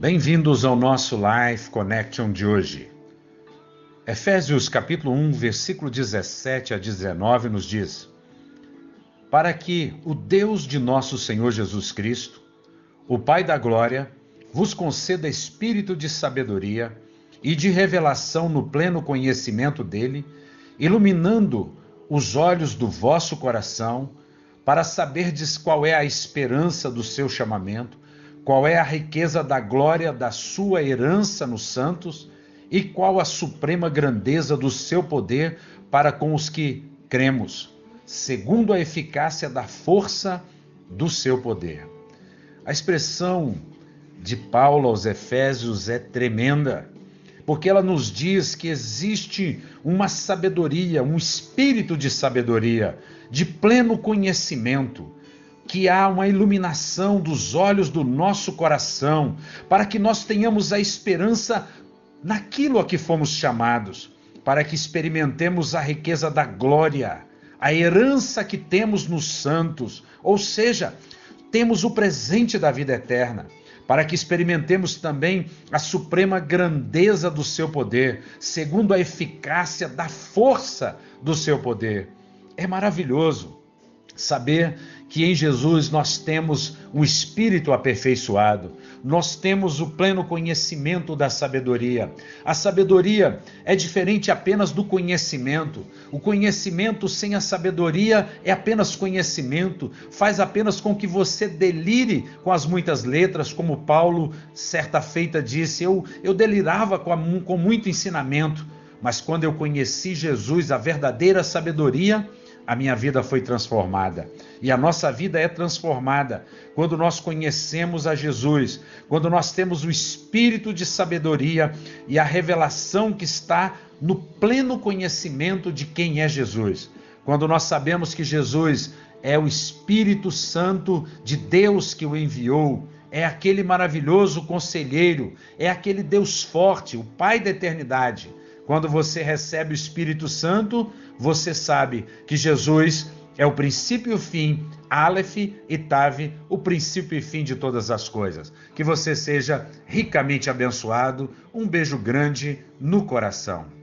Bem-vindos ao nosso Life Connection de hoje. Efésios capítulo 1, versículo 17 a 19 nos diz: Para que o Deus de nosso Senhor Jesus Cristo, o Pai da glória, vos conceda espírito de sabedoria e de revelação no pleno conhecimento dele, iluminando os olhos do vosso coração, para saberdes qual é a esperança do seu chamamento qual é a riqueza da glória da sua herança nos santos e qual a suprema grandeza do seu poder para com os que cremos, segundo a eficácia da força do seu poder. A expressão de Paulo aos Efésios é tremenda, porque ela nos diz que existe uma sabedoria, um espírito de sabedoria, de pleno conhecimento que há uma iluminação dos olhos do nosso coração, para que nós tenhamos a esperança naquilo a que fomos chamados, para que experimentemos a riqueza da glória, a herança que temos nos santos, ou seja, temos o presente da vida eterna, para que experimentemos também a suprema grandeza do seu poder, segundo a eficácia da força do seu poder. É maravilhoso saber que em Jesus nós temos um espírito aperfeiçoado, nós temos o pleno conhecimento da sabedoria. A sabedoria é diferente apenas do conhecimento. O conhecimento sem a sabedoria é apenas conhecimento, faz apenas com que você delire com as muitas letras, como Paulo certa feita disse: Eu, eu delirava com, a, com muito ensinamento, mas quando eu conheci Jesus, a verdadeira sabedoria, a minha vida foi transformada. E a nossa vida é transformada quando nós conhecemos a Jesus, quando nós temos o espírito de sabedoria e a revelação que está no pleno conhecimento de quem é Jesus. Quando nós sabemos que Jesus é o Espírito Santo de Deus que o enviou, é aquele maravilhoso conselheiro, é aquele Deus forte, o Pai da eternidade. Quando você recebe o Espírito Santo, você sabe que Jesus é o princípio e o fim, Aleph e Tav, o princípio e fim de todas as coisas. Que você seja ricamente abençoado. Um beijo grande no coração.